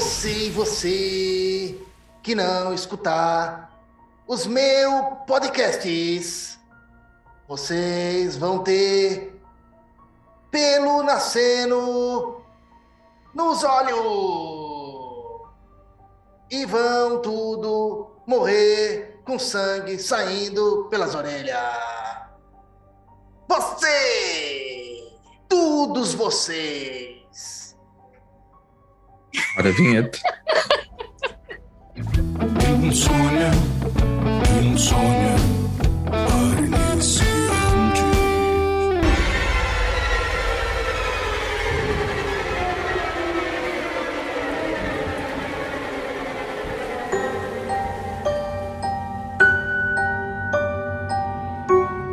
você e você que não escutar os meus podcasts, vocês vão ter pelo nascendo nos olhos e vão tudo morrer com sangue saindo pelas orelhas. Você! Todos vocês! Olha a vinheta. Insônia, insônia, para.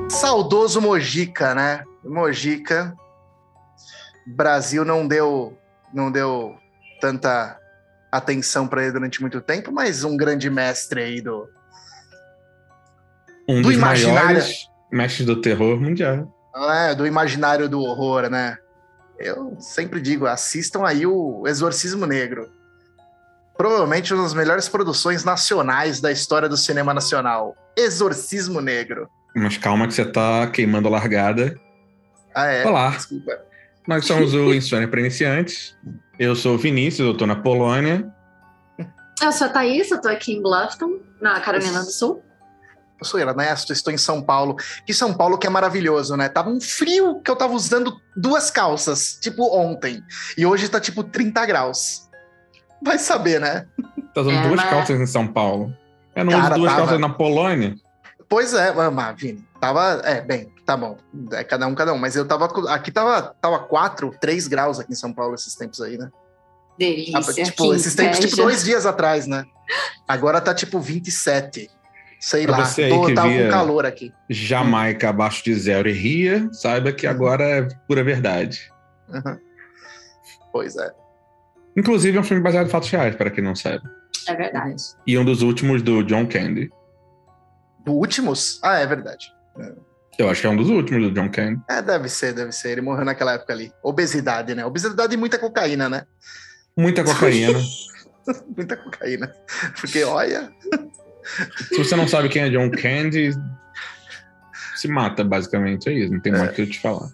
Saudoso Mojica, né? Mojica. Brasil não deu não deu tanta atenção para ele durante muito tempo, mas um grande mestre aí do Um Do dos imaginário. mestres do terror mundial. é, do imaginário do horror, né? Eu sempre digo, assistam aí o Exorcismo Negro. Provavelmente uma das melhores produções nacionais da história do cinema nacional. Exorcismo Negro. Mas calma que você tá queimando a largada. Ah, é. Olá, Desculpa. nós somos o Insônia para Iniciantes. Eu sou o Vinícius, eu tô na Polônia. Eu sou a Thaís, eu tô aqui em Bluffton, na Carolina do Sul. Eu sou Ernesto, estou em São Paulo. Que São Paulo que é maravilhoso, né? Tava um frio que eu tava usando duas calças, tipo ontem. E hoje tá tipo 30 graus. Vai saber, né? Tá usando É, duas mas- calças em São Paulo. Eu não Cara, uso duas tava- calças na Polônia. Pois é, mas, Vini, tava. É, bem, tá bom. É cada um, cada um. Mas eu tava. Aqui tava, tava 4, 3 graus aqui em São Paulo esses tempos aí, né? Delícia. Ah, tipo, esses tempos, tipo, dois dias atrás, né? Agora tá tipo 27. Sei Pra lá. você aí Tô, que tava via- com calor aqui. Jamaica abaixo de zero e ria, saiba que agora é pura verdade. Uhum. Pois é. Inclusive é um filme baseado em fatos reais, para quem não sabe. É verdade. E um dos últimos do John Candy. Do últimos? Ah, é verdade. Eu acho que é um dos últimos do John Candy. É, deve ser, deve ser. Ele morreu naquela época ali. Obesidade, né? Obesidade e muita cocaína, né? Muita cocaína. Muita cocaína. Porque, olha. Se você não sabe quem é John Candy, se mata, basicamente. É isso, não tem muito o que eu te falar.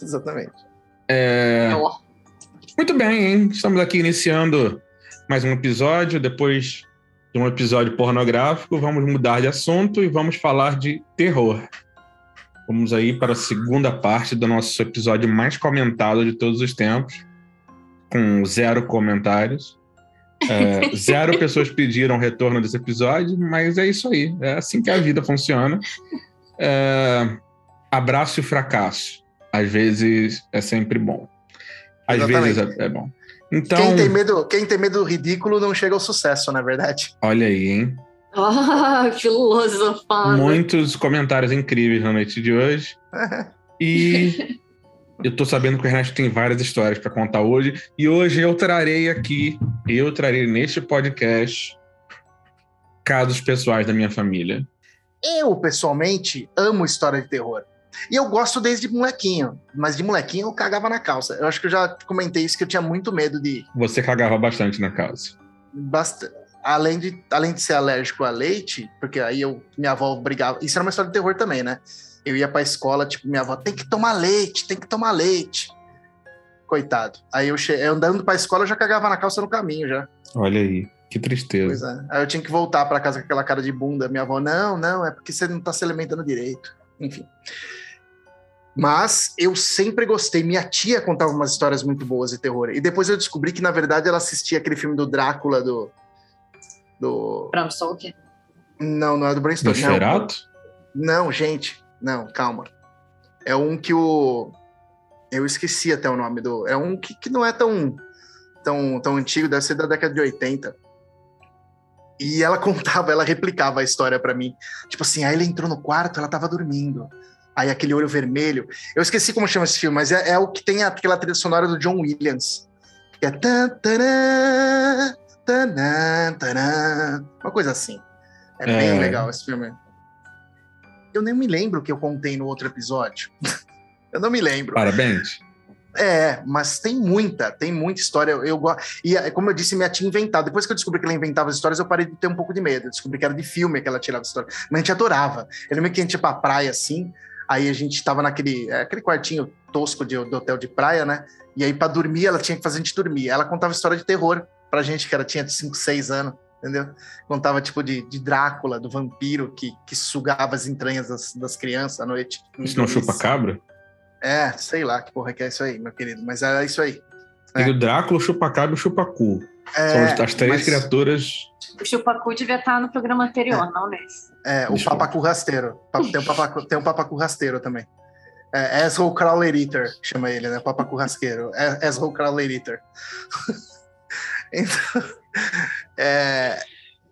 Exatamente. É, Ó, Muito bem, hein? Estamos aqui iniciando mais um episódio. Depois de um episódio pornográfico, vamos mudar de assunto e vamos falar de terror. Vamos aí para a segunda parte do nosso episódio mais comentado de todos os tempos, com zero comentários. É, zero pessoas pediram retorno desse episódio, mas é isso aí. É assim que a vida funciona. É, abraço e fracasso. Às vezes é sempre bom. Às Exatamente. vezes é, é bom. Então, Quem, tem medo, quem tem medo do ridículo não chega ao sucesso, na verdade. olha aí, hein? Ah, filosofando. Muitos comentários incríveis na noite de hoje. E eu tô sabendo que o Ernesto tem várias histórias para contar hoje. E hoje eu trarei aqui, eu trarei neste podcast, casos pessoais da minha família. Eu, pessoalmente, amo história de terror. E eu gosto desde molequinho. Mas de molequinho eu cagava na calça. Eu acho que eu já comentei isso, que eu tinha muito medo de. Você cagava bastante na casa. Bast... Além, de, além de ser alérgico a leite, porque aí eu, minha avó brigava. Isso era uma história de terror também, né? Eu ia pra escola, tipo, minha avó, tem que tomar leite, tem que tomar leite. Coitado. Aí eu, che... andando pra escola, eu já cagava na calça no caminho já. Olha aí, que tristeza. é. Aí eu tinha que voltar pra casa com aquela cara de bunda. Minha avó, não, não, é porque você não tá se alimentando direito. Enfim. Mas eu sempre gostei. Minha tia contava umas histórias muito boas de terror. E depois eu descobri que, na verdade, ela assistia aquele filme do Drácula do. Do. Bram Stoker. Não, não é do Bram Stoker. Não, Nosferatu? não, gente. Não, calma. É um que o. Eu esqueci até o nome do. É um que, que não é tão, tão, tão antigo, deve ser da década de 80. E ela contava, ela replicava a história pra mim. Tipo assim, aí ele entrou no quarto, ela tava dormindo. Aí aquele olho vermelho. Eu esqueci como chama esse filme, mas é, é o que tem aquela trilha sonora do John Williams. Que é. tan, taran, uma coisa assim. É, bem É. legal esse filme. Eu nem me lembro o que eu contei no outro episódio. eu não me lembro. Parabéns. É, mas tem muita, tem muita história. Eu, eu E é, como eu disse, minha tia inventava. Depois que eu descobri que ela inventava as histórias, eu parei de ter um pouco de medo. Eu descobri que era de filme que ela tirava história. Mas a gente adorava. Eu lembro que a gente ia pra praia assim, aí a gente tava naquele é, aquele quartinho tosco de, do hotel de praia, né? E aí, pra dormir, ela tinha que fazer a gente dormir. Ela contava história de terror pra gente, que ela tinha 5, 6 anos, entendeu? Contava, tipo, de, de Drácula, do vampiro que, que sugava as entranhas das, das crianças à noite. Isso não chupa cabra? É, sei lá que porra que é isso aí, meu querido. Mas era isso aí. Tem o Drácula, o chupa-cabra e o chupa-cu. São É, as- as três mas- criaturas. O Chupacu devia estar no programa anterior, não nesse. É, o Deixa eu- papacu rasteiro. Tem um papacu, tem um papacu rasteiro também. É, Asshole Crawler Eater, chama ele, né? Papacu rasqueiro. É, Asshole Crawler Eater. então, é,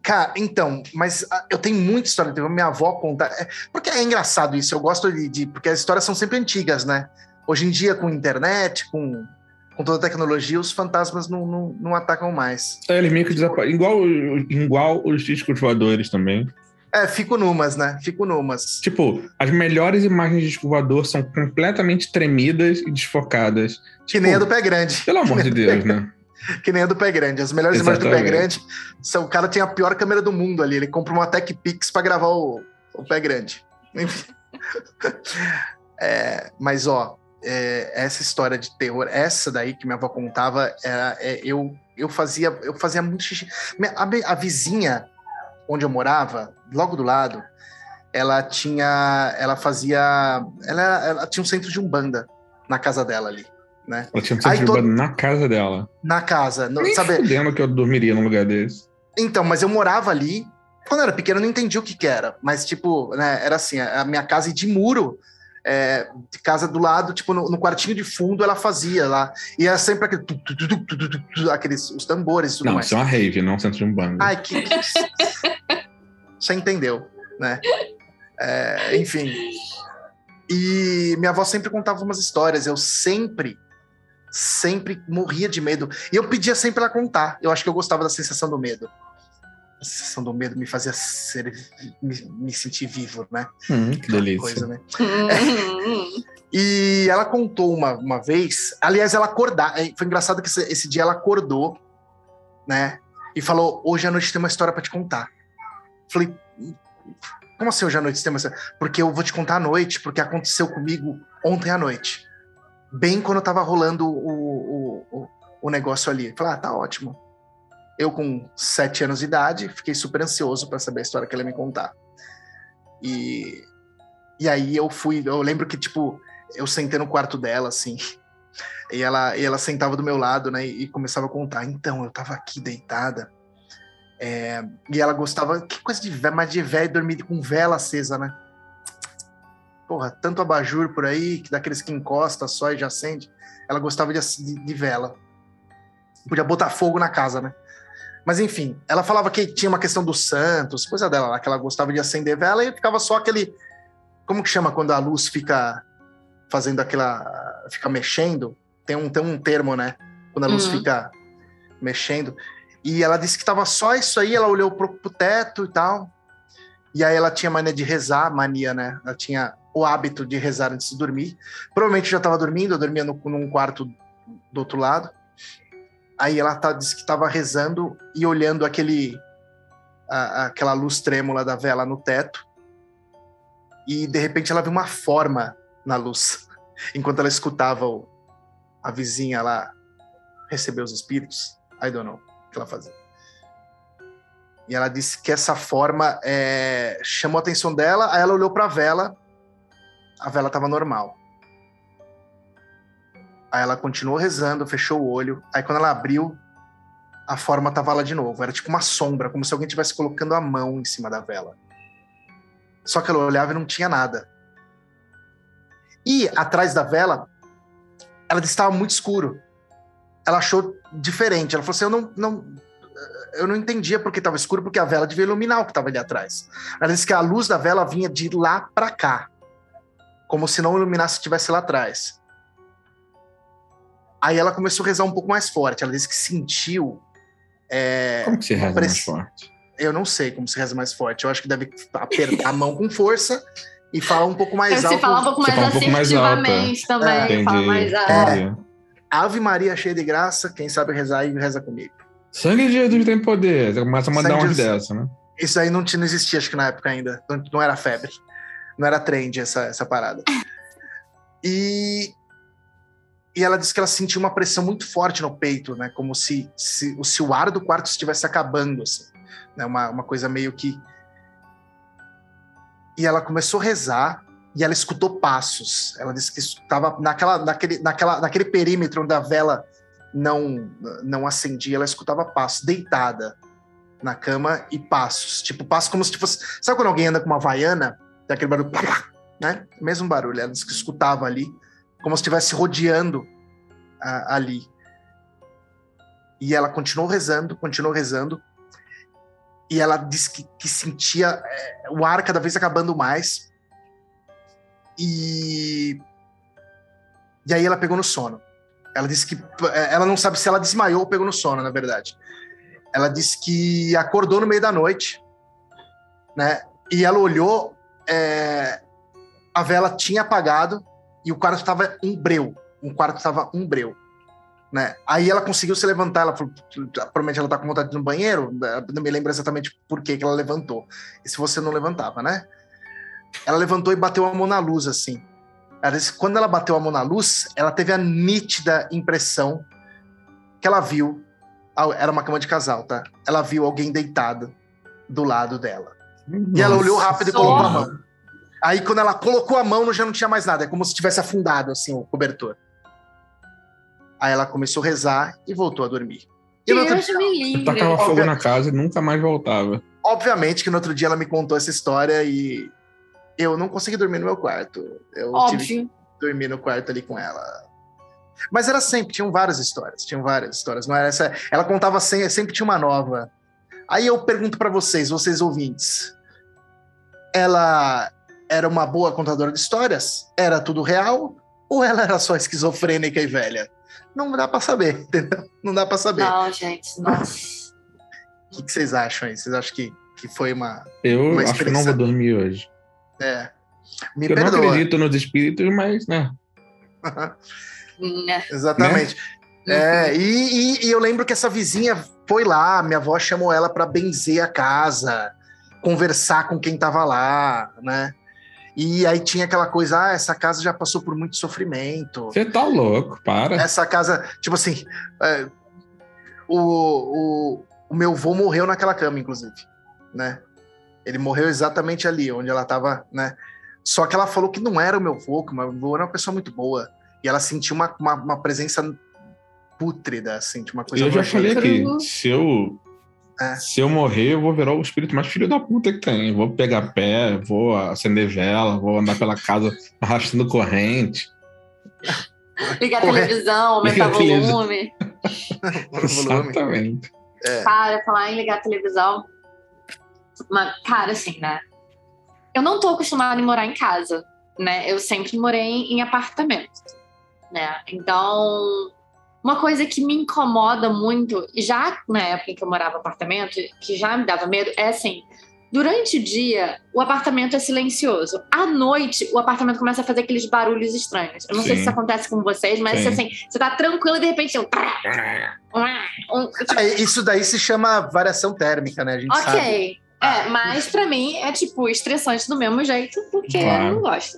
cara, então, mas ah, eu tenho muita história. Teve minha avó conta. é, porque é engraçado isso. Eu gosto de, de- Porque as histórias são sempre antigas, né? Hoje em dia, com internet, com, com toda a tecnologia, os fantasmas não, não, não atacam mais. É, eles meio que desaparecem. Igual, igual os discos voadores também. É, fico numas, né? Fico numas. Tipo, as melhores imagens de disco voador são completamente tremidas e desfocadas. Que nem a Tipo, do pé grande. Pelo amor de Deus, né? Que nem a do pé grande. As melhores imagens do pé Exatamente. grande são o cara tem a pior câmera do mundo ali. Ele compra uma Tech Pix pra gravar o, o pé grande. Enfim. É, mas ó, é, essa história de terror, essa daí que minha avó contava, era, é, eu, eu fazia eu fazia muito xixi. A, a vizinha onde eu morava, logo do lado, ela tinha, ela fazia, ela, ela tinha um centro de umbanda na casa dela ali, né? Ela tinha que ser Aí, todo... na casa dela. Na casa. No, Nem sabe? fudendo que eu dormiria num lugar desse. Então, mas eu morava ali. Quando eu era pequeno, eu não entendi o que, que era. Mas, tipo, né, era assim, a minha casa é de muro é, de casa do lado, tipo, no, no, quartinho de fundo ela fazia lá. E era sempre aquele tu, tu, tu, aqueles os tambores e tudo não, mais. Não, isso é uma rave, não um centro de um bando. Ai, que... Você entendeu, né? É, enfim. E minha avó sempre contava umas histórias. Eu sempre sempre morria de medo. E eu pedia sempre ela contar. Eu acho que eu gostava da sensação do medo. A sensação do medo me fazia ser, me, me sentir vivo, né? Hum, que delícia. Coisa, né? Hum, E ela contou uma, uma vez, aliás, ela acordar. Foi engraçado que esse, esse dia ela acordou, né? E falou: hoje à noite tem uma história pra te contar. Falei, como assim hoje à noite tem uma história? Porque eu vou te contar à noite, porque aconteceu comigo ontem à noite. Bem quando tava rolando o, o, o, negócio ali. Falei, ah, tá ótimo. Eu, com sete anos de idade, fiquei super ansioso para saber a história que ela ia me contar. E, e aí eu fui, eu lembro que, tipo, eu sentei no quarto dela, assim, e ela, e ela sentava do meu lado, né, e começava a contar. Então, eu tava aqui deitada, é, e ela gostava, que coisa de mas de velho dormir com vela acesa, né? Porra, tanto abajur por aí, que daqueles que encosta só e já acende. Ela gostava de, de vela. Podia botar fogo na casa, né? Mas enfim, ela falava que tinha uma questão dos santos, coisa dela lá, que ela gostava de acender vela e ficava só aquele. Como que chama quando a luz fica fazendo aquela. fica mexendo? Tem um, tem um termo, né? Quando a luz Uhum. fica mexendo. E ela disse que tava só isso aí, ela olhou pro, pro teto e tal. E aí ela tinha mania de rezar, mania, né? Ela tinha o hábito de rezar antes de dormir. Provavelmente já estava dormindo, eu dormia no, num quarto do outro lado. Aí ela tá, disse que estava rezando e olhando aquele a- aquela luz trêmula da vela no teto. E de repente ela viu uma forma na luz, enquanto ela escutava o, a vizinha lá receber os espíritos. I don't know o que ela fazia. E ela disse que essa forma é, chamou a atenção dela, aí ela olhou para a vela, a vela estava normal. Aí ela continuou rezando, fechou o olho. Aí quando ela abriu, a forma tava lá de novo. Era tipo uma sombra, como se alguém estivesse colocando a mão em cima da vela. Só que ela olhava e não tinha nada. E atrás da vela, ela estava muito escuro. Ela achou diferente. Ela falou assim: eu não, não, eu não entendia porque estava escuro, porque a vela devia iluminar o que estava ali atrás. Ela disse que a luz da vela vinha de lá para cá, como se não iluminasse se estivesse lá atrás. Aí ela começou a rezar um pouco mais forte. Ela disse que sentiu. é, Como que se reza mais press- forte? Eu não sei como se reza mais forte. Eu acho que deve apertar a mão com força e falar um pouco mais Você alto. fala um pouco Você mais um pouco mais alto, assertivamente também. É, fala mais alto. É. Ave Maria cheia de graça, quem sabe rezar e reza comigo. Sangue de Jesus tem poder. Você começa a mandar Sangue umas de- dessas, né? Isso aí não, tinha- não existia, acho que na época ainda. Não, não era febre. Não era trend essa, essa parada. E, e ela disse que ela sentiu uma pressão muito forte no peito, né? Como se, se, o- se o ar do quarto estivesse acabando, assim. Né? Uma, uma coisa meio que. E ela começou a rezar e ela escutou passos. Ela disse que estava naquela, naquele, naquela, naquele perímetro onde a vela não, não acendia, ela escutava passos, deitada na cama e passos. Tipo, passos como se fosse. Sabe quando alguém anda com uma vaiana? Tem aquele barulho, né? Mesmo barulho. Ela disse que escutava ali, como se estivesse rodeando ah, ali. E ela continuou rezando, continuou rezando. E ela disse que, que sentia eh, o ar cada vez acabando mais. E. E aí ela pegou no sono. Ela disse que. eh, Ela não sabe se ela desmaiou ou pegou no sono, na verdade ela disse que acordou no meio da noite, né? E ela olhou, é, a vela tinha apagado e o quarto estava um breu, um quarto estava um breu, né? Aí ela conseguiu se levantar, ela falou, provavelmente ela tá com vontade de ir no banheiro, né? não me lembro exatamente por que que ela levantou. E se você não levantava, né? Ela levantou e bateu a mão na luz assim. Ela disse quando ela bateu a mão na luz, ela teve a nítida impressão que ela viu era uma cama de casal, tá? Ela viu alguém deitado do lado dela. E ela olhou rápido e colocou a mão. Aí quando ela colocou a mão, já não tinha mais nada. É como se tivesse afundado, assim, o cobertor. Aí ela começou a rezar e voltou a dormir. E no outro Deus me livre. Tacava fogo Óbvio. na casa e nunca mais voltava. Obviamente que no outro dia ela me contou essa história e eu não consegui dormir no meu quarto. Eu tive que Óbvio. dormir no quarto ali com ela. Mas era sempre, tinham várias histórias, tinham várias histórias. Não era essa, ela contava sempre, sempre tinha uma nova. Aí eu pergunto pra vocês, vocês ouvintes, ela era uma boa contadora de histórias? Era tudo real? Ou ela era só esquizofrênica e velha? Não dá pra saber, entendeu? Não dá pra saber. Não, gente, nossa. O que, que vocês acham aí? Vocês acham que, que foi uma. Eu Uma acho que não vou dormir hoje. É. Me Eu não perdoa. acredito nos espíritos, mas, né? Né? Exatamente. Uhum. É, e, e- e eu lembro que essa vizinha foi lá, minha avó chamou ela para benzer a casa, conversar com quem tava lá, né? E aí tinha aquela coisa, ah, essa casa já passou por muito sofrimento. Você tá louco, para. Essa casa, tipo assim, é, o, o, o meu avô morreu naquela cama, inclusive, né? Ele morreu exatamente ali, onde ela tava, né? Só que ela falou que não era o meu avô, que o meu avô era uma pessoa muito boa. E ela sentiu uma, uma, uma presença pútrida, assim, de uma coisa Eu já falei Uhum. se eu, É. se eu morrer, eu vou virar o espírito mais filho da puta que tem. Vou pegar pé, vou acender vela, vou andar pela casa arrastando corrente. Ligar a televisão, aumentar a televisão. volume. Exatamente. É. Cara, falar em ligar a televisão. Uma, cara, assim, né? Eu não tô acostumada em morar em casa, né? Eu sempre morei em apartamento, né? Então, uma coisa que me incomoda muito, e já na época em que eu morava em apartamento, que já me dava medo, é assim. Durante o dia, o apartamento é silencioso. À noite, o apartamento começa a fazer aqueles barulhos estranhos. Eu não sei Sim. se isso acontece com vocês, mas Sim. assim, você tá tranquilo e de repente um. um Ah, Isso daí se chama variação térmica, né? A gente sabe. É, mas pra mim é tipo estressante do mesmo jeito, porque Claro. eu não gosto.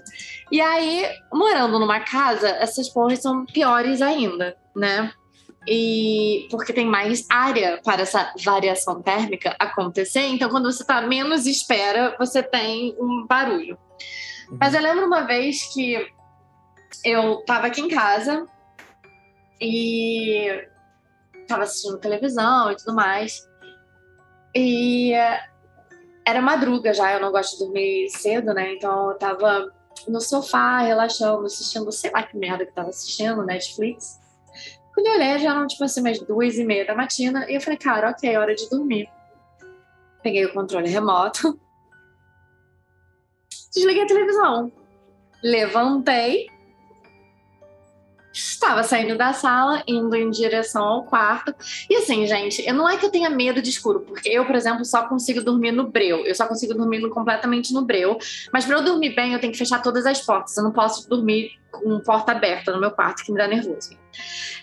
E aí, morando numa casa, essas porras são piores ainda, né? E porque tem mais área para essa variação térmica acontecer, então quando você tá menos espera, você tem um barulho. Mas eu lembro uma vez que eu tava aqui em casa e tava assistindo televisão e tudo mais. E era madruga já, eu não gosto de dormir cedo, né? Então eu tava no sofá, relaxando, assistindo, sei lá que merda que tava assistindo, Netflix. Quando eu olhei, já eram tipo assim, umas duas e meia da matina, e eu falei, cara, ok, hora de dormir. Peguei o controle remoto, desliguei a televisão, levantei, Estava saindo da sala, indo em direção ao quarto. E assim, gente, eu não é que eu tenha medo de escuro, porque eu, por exemplo, só consigo dormir no breu. Eu só consigo dormir completamente no breu. Mas para eu dormir bem, eu tenho que fechar todas as portas. Eu não posso dormir com porta aberta no meu quarto, que me dá nervoso.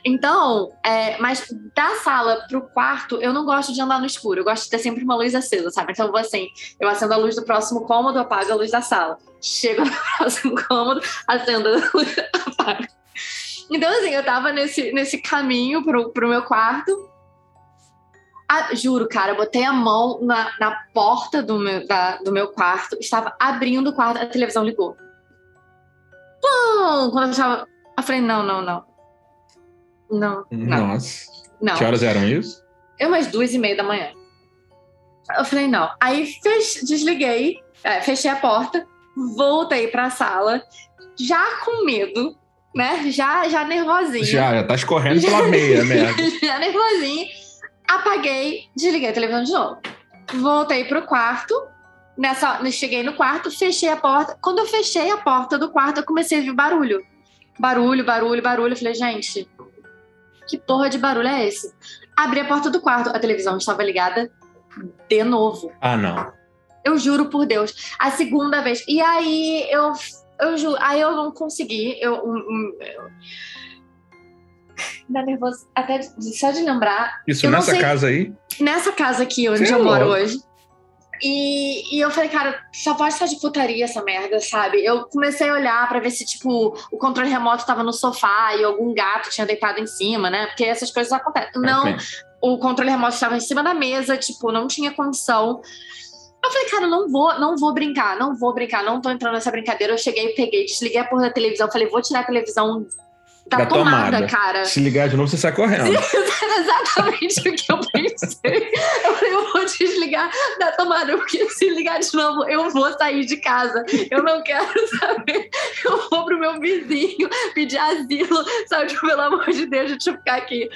Então, é, mas da sala pro quarto, eu não gosto de andar no escuro. Eu gosto de ter sempre uma luz acesa, sabe? Então eu vou assim, eu acendo a luz do próximo cômodo, apago a luz da sala. Chego no próximo cômodo, acendo a luz, apago. Então, assim, eu tava nesse, nesse caminho pro, pro meu quarto. Ah, juro, cara, eu botei a mão na, na porta do meu, da- do meu quarto, estava abrindo o quarto, a televisão ligou. Pum! Quando eu tava. Eu falei, não, não, não. Não, não, Nossa. não. Que horas eram isso? Eu umas duas e meia da manhã. Eu falei, não. Aí fech- desliguei, é, fechei a porta, voltei pra sala, já com medo, né? Já, já nervosinha. Já, já tá escorrendo pela meia, merda. já nervosinha. Apaguei, desliguei a televisão de novo. Voltei pro quarto. Nessa, cheguei no quarto, fechei a porta. Quando eu fechei a porta do quarto, eu comecei a ouvir barulho. Barulho, barulho, barulho. Eu falei, gente, que porra de barulho é esse? Abri a porta do quarto, a televisão estava ligada de novo. Ah, não. Eu juro por Deus. A segunda vez. E aí eu, eu juro, aí eu não consegui. Eu, um, um, eu... Dá nervoso. Até de- só de lembrar. Isso não nessa sei- casa aí? Nessa casa aqui onde Sei eu moro lá. hoje. E, e eu falei, cara, só pode estar de putaria essa merda, sabe? Eu comecei a olhar pra ver se, tipo, o controle remoto tava no sofá e algum gato tinha deitado em cima, né? Porque essas coisas acontecem. Não, Ok. o controle remoto estava em cima da mesa, tipo, não tinha condição. Eu falei, cara, não vou, não vou brincar, não vou brincar, não tô entrando nessa brincadeira. Eu cheguei, peguei, desliguei a porra da televisão, falei, vou tirar a televisão da, Da tomada, tomada. cara. Se ligar de novo, você sai correndo. Exatamente o que eu pensei. Eu falei, eu vou desligar da tomada, porque se ligar de novo, eu vou sair de casa. Eu não quero saber. Eu vou pro meu vizinho pedir asilo, sabe? Tipo, pelo amor de Deus, deixa eu ficar aqui.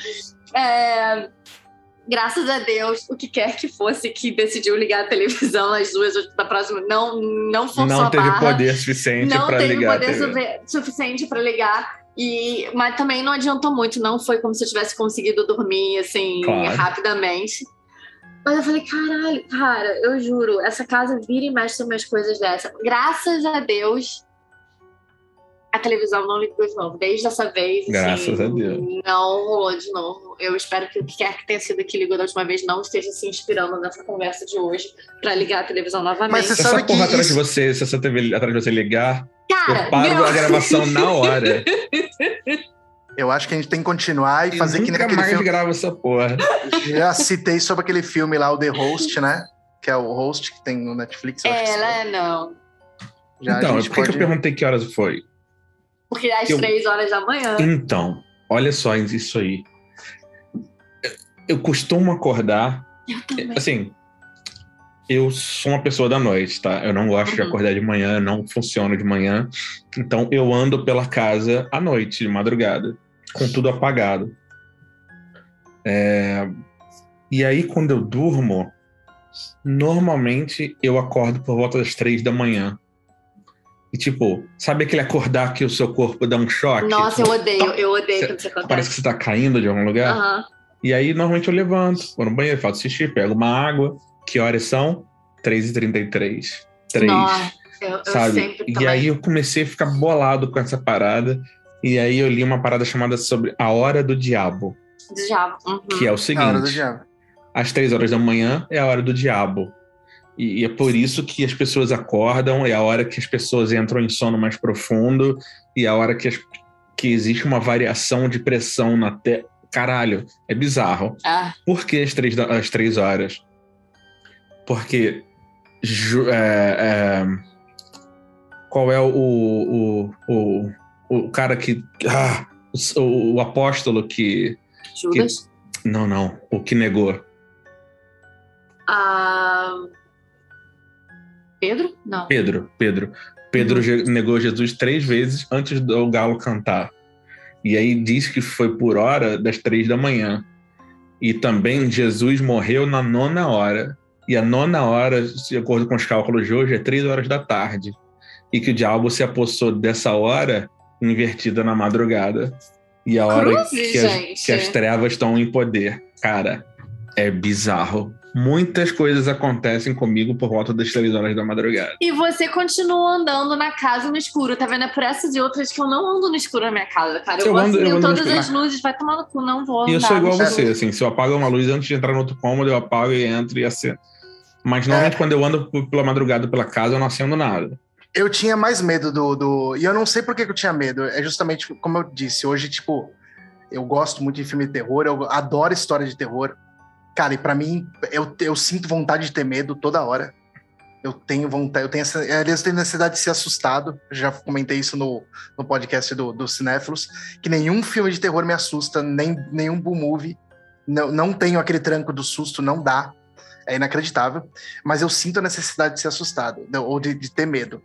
É, Graças a Deus, o que quer que fosse que decidiu ligar a televisão às duas da próxima, não, não forçou Não a teve barra poder suficiente não teve ligar a poder TV. sufe- suficiente para ligar. E, mas também não adiantou muito, não foi como se eu tivesse conseguido dormir assim Claro. rapidamente. Mas eu falei, caralho, cara, eu juro, essa casa vira e mexe umas coisas dessa. Graças a Deus, a televisão não ligou de novo. Desde essa vez, assim, Graças a Deus. não rolou de novo. Eu espero que o que quer que tenha sido que ligou da última vez não esteja se inspirando nessa conversa de hoje para ligar a televisão novamente. Mas você Se sabe essa porra que atrás isso- de você, se essa TV atrás de você ligar, Cara, eu paro meu- a gravação na hora. Eu acho que a gente tem que continuar e fazer e que nem nunca aquele mais filme. gravo essa porra. Já citei sobre aquele filme lá, o The Host, né? Que é o host que tem no Netflix. eu acho que É, você- né? Não. Já então, por que, que pode- eu perguntei que horas foi? Porque às Eu- três horas da manhã. Então, olha só isso aí. Eu- costumo acordar. Eu também. Assim, eu sou uma pessoa da noite, tá? Eu não gosto de Uhum. acordar de manhã, não funciono de manhã. Então, eu ando pela casa à noite, de madrugada, com tudo apagado. É, E aí, quando eu durmo, normalmente eu acordo por volta das três da manhã. E tipo, sabe aquele acordar que o seu corpo dá um choque? Nossa, eu odeio, eu odeio Cê- quando isso acontece. Parece que você tá caindo de algum lugar. Aham. E aí, normalmente eu levanto, vou no banheiro, faço xixi, pego uma água. Que horas são? 3h33. 3, Nossa, eu, eu sabe? sempre E também. aí eu comecei a ficar bolado com essa parada. E aí eu li uma parada chamada sobre a hora do diabo, Já. Uhum. que é o A hora do seguinte: diabo. às três horas da manhã é a hora do diabo. E, e é por isso que as pessoas acordam, é a hora que as pessoas entram em sono mais profundo, e é a hora que, as- que existe uma variação de pressão na Terra. Caralho, é bizarro. Ah, Por que às três, às três horas? Porque. é, é, qual é o, o, o, o cara que. Ah, o, o apóstolo que. Judas. Não, não. O que negou. Ah, Pedro? Não. Pedro. Pedro. Pedro Uhum. negou Jesus três vezes antes do galo cantar. E aí diz que foi por hora das três da manhã. E também Jesus morreu na nona hora. E a nona hora, de acordo com os cálculos de hoje, é três horas da tarde. E que o diabo se apossou dessa hora invertida na madrugada. E a hora que as, que as trevas estão em poder. Cara, é bizarro. Muitas coisas acontecem comigo por volta das três horas da madrugada. E você continua andando na casa no escuro, tá vendo? É por essas e outras que eu não ando no escuro na minha casa, cara. Eu, Eu ando- eu acender ando no todas as luzes, vai tomar no cu, não vou E eu sou igual a você, assim, se eu apago uma luz antes de entrar no outro cômodo, eu apago e entro e acendo. Mas normalmente É. quando eu ando pela madrugada pela casa, eu não acendo nada. Eu tinha mais medo do, do. E eu não sei por que que eu tinha medo. É justamente como eu disse, hoje, tipo, eu gosto muito de filme de terror, eu adoro história de terror. Cara, e pra mim, eu, eu sinto vontade de ter medo toda hora. Eu tenho vontade, eu tenho essa. Aliás, eu tenho necessidade de ser assustado. Eu já comentei isso no, no podcast do, do Cinéfilos, que nenhum filme de terror me assusta, nem nenhum Boo Movie. Não, não tenho aquele tranco do susto, não dá. É inacreditável. Mas eu sinto a necessidade de ser assustado, ou de, de ter medo.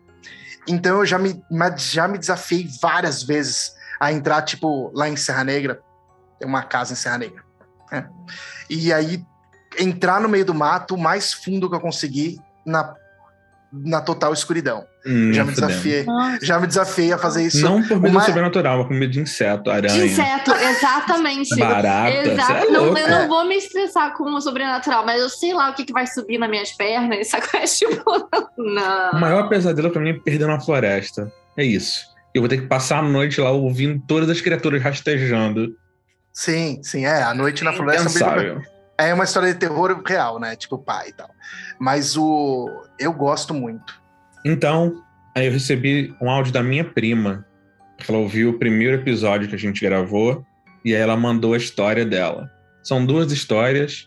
Então eu já me, já me desafiei várias vezes a entrar, tipo, lá em Serra Negra. Tem uma casa em Serra Negra. Né? E aí entrar no meio do mato, o mais fundo que eu consegui, na, na total escuridão. Hum, já me desafiei. Nossa. Já me desafiei a fazer isso. Não por medo Uma- sobrenatural, mas por medo de inseto, aranha, De inseto, exatamente. barata. Você é Exato. Não, eu não vou me estressar com o sobrenatural, mas eu sei lá o que, que vai subir nas minhas pernas, sabe? É tipo, O não. maior pesadelo pra mim é perder uma floresta. É isso. Eu vou ter que passar a noite lá ouvindo todas as criaturas rastejando. Sim, sim, é. A noite na floresta Impensável. é uma história de terror real, né? Tipo pai e tal. Mas o. Eu gosto muito. Então, aí eu recebi um áudio da minha prima. Ela ouviu o primeiro episódio que a gente gravou e aí ela mandou a história dela. São duas histórias.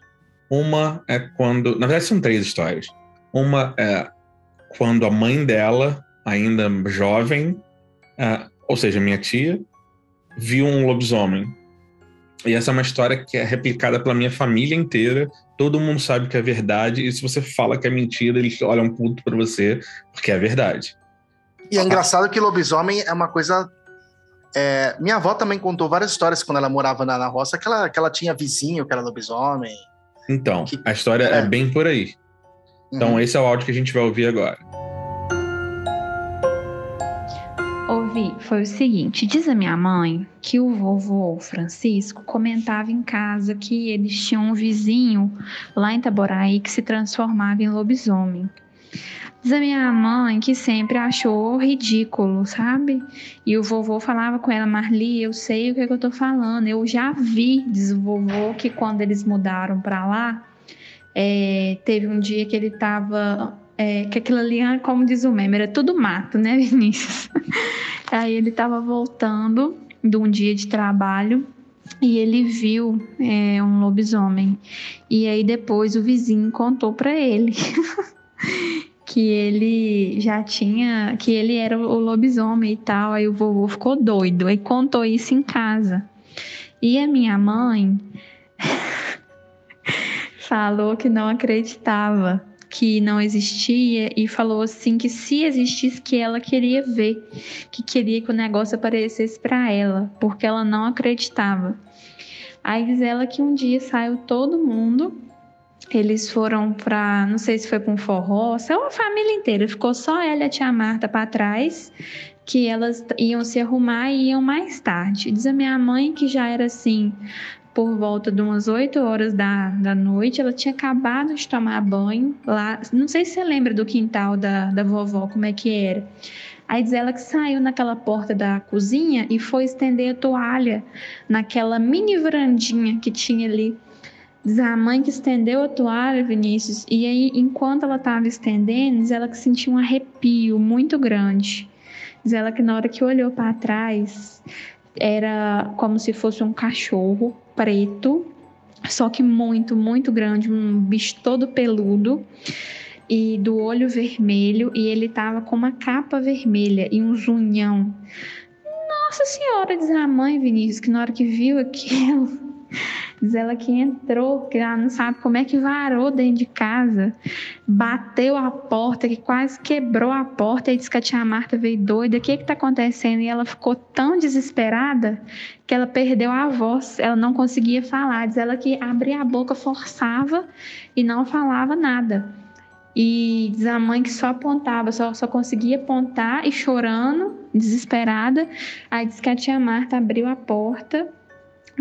Uma é quando. Na verdade, são três histórias. Uma é quando a mãe dela, ainda jovem, é, ou seja, minha tia, viu um lobisomem. E essa é uma história que é replicada pela minha família inteira. Todo mundo sabe que é verdade. E se você fala que é mentira, eles olham puto pra você, porque é verdade. E é engraçado que lobisomem é uma coisa. é, minha avó também contou várias histórias quando ela morava na, na roça, que ela, que ela tinha vizinho que era lobisomem. Então, Que- a história é. é. bem por aí. Então, Uhum. esse é o áudio que a gente vai ouvir agora. Ouvi, foi o seguinte: diz a minha mãe que o vovô Francisco comentava em casa que eles tinham um vizinho lá em Itaboraí que se transformava em lobisomem. Diz a minha mãe que sempre achou ridículo, sabe? E o vovô falava com ela, Marli, eu sei o que, é que eu tô falando. Eu já vi, diz o vovô, que quando eles mudaram pra lá, é, teve um dia que ele tava. É, que aquilo ali, ah, como diz o meme, era tudo mato, né, Vinícius? Aí ele tava voltando de um dia de trabalho e ele viu é, um lobisomem. E aí depois o vizinho contou pra ele que ele já tinha, que ele era o lobisomem e tal. Aí o vovô ficou doido, aí contou isso em casa. E a minha mãe falou que não acreditava que não existia e falou assim que se existisse que ela queria ver, que queria que o negócio aparecesse para ela, porque ela não acreditava. Aí diz ela que um dia saiu todo mundo, eles foram para, não sei se foi para um forró, saiu a família inteira, ficou só ela e a tia Marta para trás, que elas iam se arrumar e iam mais tarde. Diz a minha mãe que já era assim, por volta de umas 8 horas da, da noite. Ela tinha acabado de tomar banho lá. Não sei se você lembra do quintal da, da vovó, como é que era. Aí diz ela que saiu naquela porta da cozinha e foi estender a toalha naquela mini varandinha que tinha ali. Diz a mãe que estendeu a toalha, Vinícius, e aí, enquanto ela estava estendendo, diz ela que sentiu um arrepio muito grande. Diz ela que na hora que olhou para trás, era como se fosse um cachorro preto, só que muito, muito grande, um bicho todo peludo e do olho vermelho, e ele tava com uma capa vermelha e um zunhão. Nossa Senhora, diz a mãe, Vinícius, que na hora que viu aquilo, diz ela que entrou, que ela não sabe como é que varou dentro de casa, bateu a porta, que quase quebrou a porta, e disse que a tia Marta veio doida, o que que tá acontecendo? E ela ficou tão desesperada que ela perdeu a voz, ela não conseguia falar, diz ela que abria a boca, forçava e não falava nada. E diz a mãe que só apontava, só, só conseguia apontar e chorando, desesperada. Aí diz que a tia Marta abriu a porta,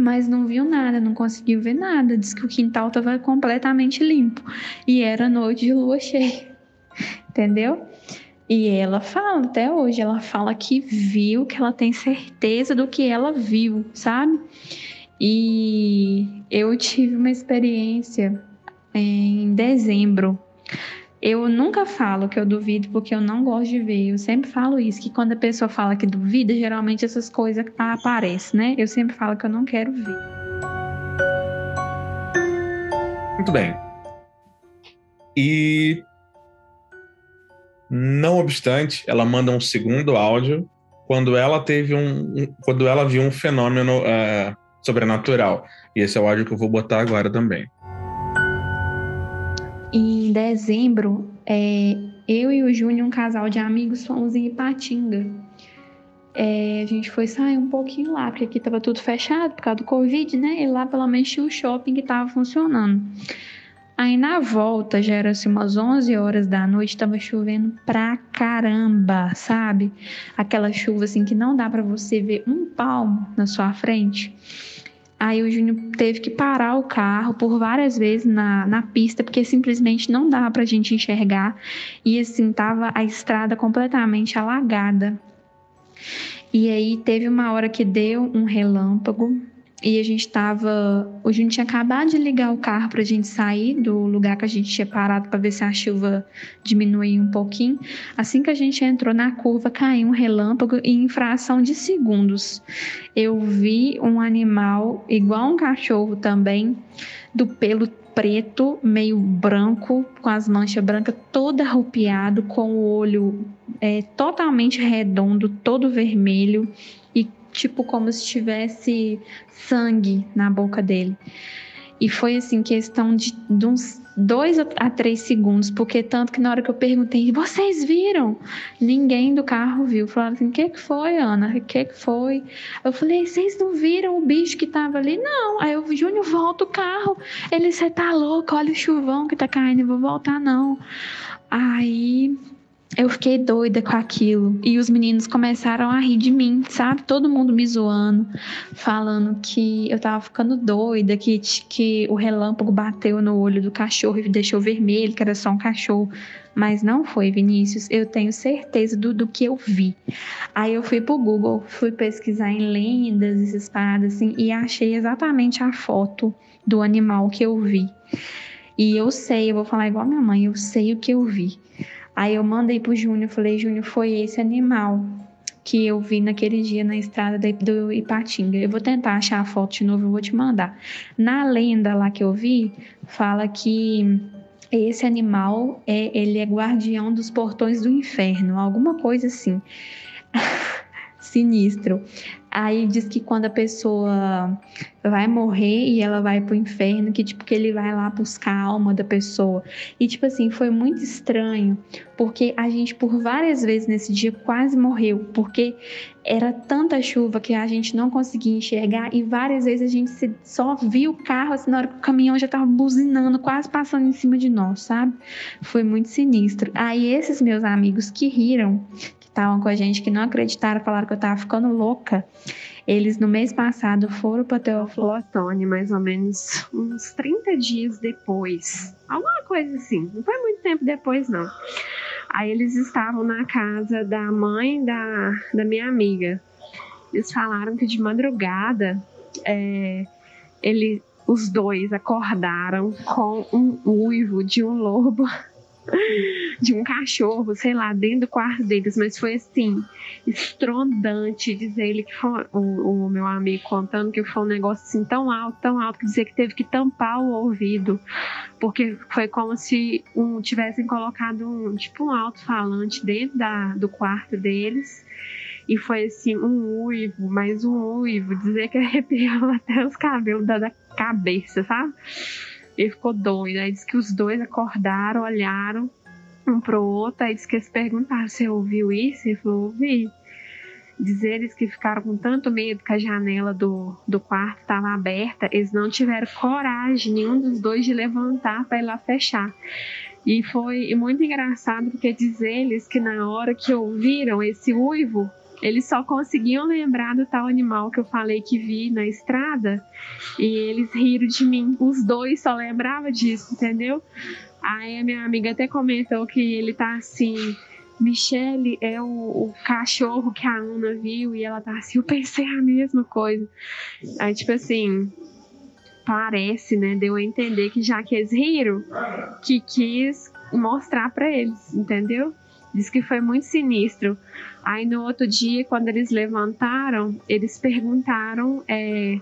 mas não viu nada, não conseguiu ver nada. Diz que o quintal estava completamente limpo. E era noite de lua cheia. Entendeu? E ela fala até hoje, ela fala que viu, que ela tem certeza do que ela viu, sabe? E eu tive uma experiência em dezembro. Eu nunca falo que eu duvido porque eu não gosto de ver. Eu sempre falo isso, que quando a pessoa fala que duvida, geralmente essas coisas aparecem, né? Eu sempre falo que eu não quero ver. Muito bem. E não obstante, ela manda um segundo áudio quando ela teve um, quando ela viu um fenômeno uh, sobrenatural. E esse é o áudio que eu vou botar agora também. Em dezembro, é, eu e o Júnior, um casal de amigos, fomos em Ipatinga. É, a gente foi sair um pouquinho lá, porque aqui estava tudo fechado por causa do Covid, né? E lá pelo menos tinha o shopping que estava funcionando. Aí na volta, já era assim umas 11 horas da noite, tava chovendo pra caramba, sabe? Aquela chuva assim que não dá para você ver um palmo na sua frente. Aí o Júnior teve que parar o carro por várias vezes na, na pista, porque simplesmente não dava pra gente enxergar. E assim, tava a estrada completamente alagada. E aí teve uma hora que deu um relâmpago, e a gente estava. A gente tinha acabado de ligar o carro para a gente sair do lugar que a gente tinha parado para ver se a chuva diminuía um pouquinho. Assim que a gente entrou na curva, caiu um relâmpago e em fração de segundos eu vi um animal igual um cachorro também, do pelo preto, meio branco, com as manchas brancas, todo arrupiado, com o olho é, totalmente redondo, todo vermelho tipo como se tivesse sangue na boca dele. E foi assim, questão de, de, uns dois a três segundos, porque tanto que na hora que eu perguntei, vocês viram? Ninguém do carro viu. Falaram assim, o que, que foi, Ana? O que, que foi? Eu falei, vocês não viram o bicho que tava ali? Não. Aí eu, Júnior, volta o carro. Ele, você tá louco, olha o chuvão que tá caindo, vou voltar não. Aí eu fiquei doida com aquilo. E os meninos começaram a rir de mim, sabe? Todo mundo me zoando, falando que eu tava ficando doida, que, que o relâmpago bateu no olho do cachorro e deixou vermelho, que era só um cachorro. Mas não foi, Vinícius. Eu tenho certeza do, do que eu vi. Aí eu fui pro Google, fui pesquisar em lendas, essas paradas assim, e achei exatamente a foto do animal que eu vi. E eu sei, eu vou falar igual a minha mãe, eu sei o que eu vi. Aí eu mandei pro Júnior, falei, Júnior, foi esse animal que eu vi naquele dia na estrada do Ipatinga. Eu vou tentar achar a foto de novo, eu vou te mandar. Na lenda lá que eu vi, fala que esse animal é ele é guardião dos portões do inferno, alguma coisa assim. Sinistro. Aí diz que quando a pessoa vai morrer e ela vai pro inferno, que tipo que ele vai lá buscar a alma da pessoa. E tipo assim, foi muito estranho, porque a gente por várias vezes nesse dia quase morreu, porque era tanta chuva que a gente não conseguia enxergar e várias vezes a gente só viu o carro assim na hora que o caminhão já tava buzinando, quase passando em cima de nós, sabe? Foi muito sinistro. Aí esses meus amigos que riram, estavam com a gente que não acreditaram, falaram que eu tava ficando louca. Eles no mês passado foram para Teófilo Otoni, mais ou menos uns 30 dias depois. Alguma coisa assim. Não foi muito tempo depois, não. Aí eles estavam na casa da mãe da, da minha amiga. Eles falaram que de madrugada é, ele, os dois acordaram com um uivo de um lobo de um cachorro, sei lá, dentro do quarto deles, mas foi assim, estrondante, dizer ele que foi o, o, meu amigo contando que foi um negócio assim tão alto, tão alto, que dizer que teve que tampar o ouvido, porque foi como se um, tivessem colocado um tipo um alto-falante dentro da, do quarto deles. E foi assim, um uivo, mais um uivo, dizer que arrepiava até os cabelos da, da cabeça, sabe? Ele ficou doido. Aí disse que os dois acordaram, olharam um pro outro. Aí disse que eles perguntaram: Você ouviu isso? Ele falou: Ouvi. Diz eles que ficaram com tanto medo que a janela do, do quarto estava aberta, eles não tiveram coragem, nenhum dos dois, de levantar para ir lá fechar. E foi muito engraçado porque diz eles que na hora que ouviram esse uivo, eles só conseguiam lembrar do tal animal que eu falei que vi na estrada e eles riram de mim. Os dois só lembravam disso, entendeu? Aí a minha amiga até comentou que ele tá assim. Michele é o, o cachorro que a Ana viu e ela tá assim. Eu pensei a mesma coisa. Aí, tipo assim, parece, né? Deu a entender que já que eles riram, que quis mostrar para eles, entendeu? Diz que foi muito sinistro. Aí no outro dia, quando eles levantaram, eles perguntaram é,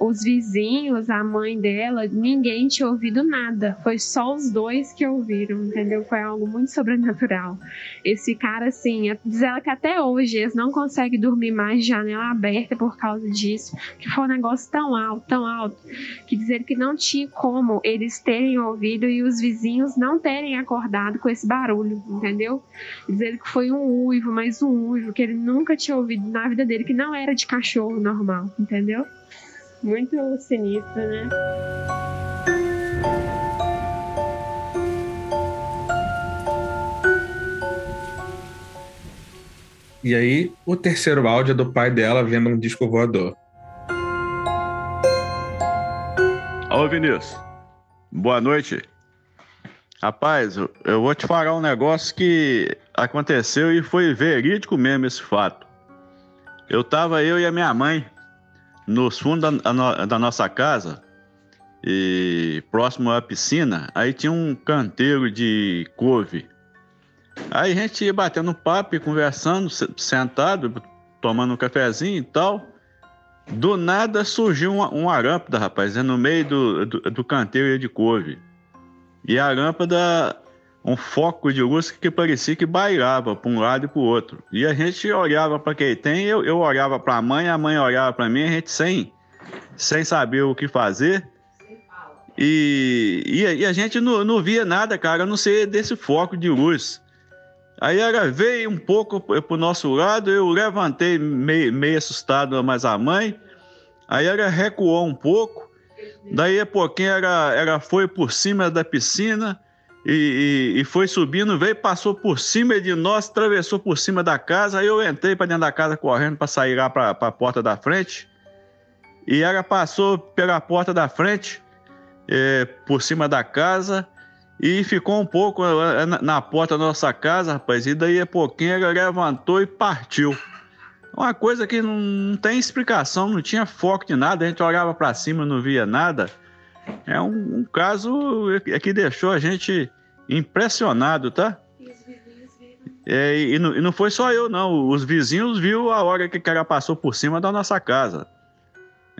os vizinhos, a mãe dela, ninguém tinha ouvido nada. Foi só os dois que ouviram, entendeu? Foi algo muito sobrenatural. Esse cara, assim, diz ela que até hoje eles não conseguem dormir mais de janela aberta por causa disso, que foi um negócio tão alto, tão alto, que dizer que não tinha como eles terem ouvido e os vizinhos não terem acordado com esse barulho, entendeu? Dizer que foi um uivo, mas um uivo que ele nunca tinha ouvido na vida dele, que não era de cachorro normal, entendeu? Muito sinistro, né? E aí, o terceiro áudio é do pai dela vendo um disco voador. Ô Vinícius, boa noite. Rapaz, eu- eu vou te falar um negócio que aconteceu e foi verídico mesmo esse fato. Eu tava eu e a minha mãe nos fundos da, da nossa casa e próximo à piscina, aí tinha um canteiro de couve. Aí a gente ia batendo papo e conversando, se- sentado, tomando um cafezinho e tal. Do nada surgiu uma, uma lâmpada, rapaz, é no meio do, do, do canteiro de couve. E a lâmpada, um foco de luz que parecia que bailava para um lado e para o outro. E a gente olhava para quem tem, eu, eu olhava para a mãe, a mãe olhava para mim, a gente sem, sem saber o que fazer. E, e, a- e a gente não, não via nada, cara, a não ser desse foco de luz. Aí ela veio um pouco para o nosso lado, eu levantei meio, meio assustado, mas a mãe. Aí ela recuou um pouco. Daí a pouquinho ela, ela foi por cima da piscina e, e- e foi subindo, veio, passou por cima de nós, atravessou por cima da casa. Aí eu entrei para dentro da casa correndo para sair lá para a porta da frente. E ela passou pela porta da frente, eh, por cima da casa, e ficou um pouco eh, na, na porta da nossa casa, rapaz. E daí a pouquinho ela levantou e partiu. Uma coisa que não, não tem explicação, não tinha foco de nada, a gente olhava para cima não via nada. É um, um caso que deixou a gente impressionado, tá? É, e, não, e não foi só eu, não. Os vizinhos viu a hora que ela passou por cima da nossa casa.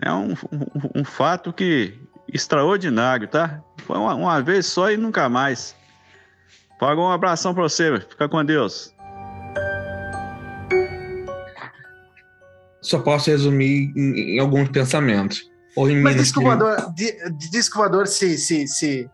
É um, um, um fato que extraordinário, tá? Foi uma, uma vez só e nunca mais. Pagou um abração pra você, fica com Deus. Só posso resumir em, em alguns pensamentos. Ou em Mas disco voador, disco voador se, se, se,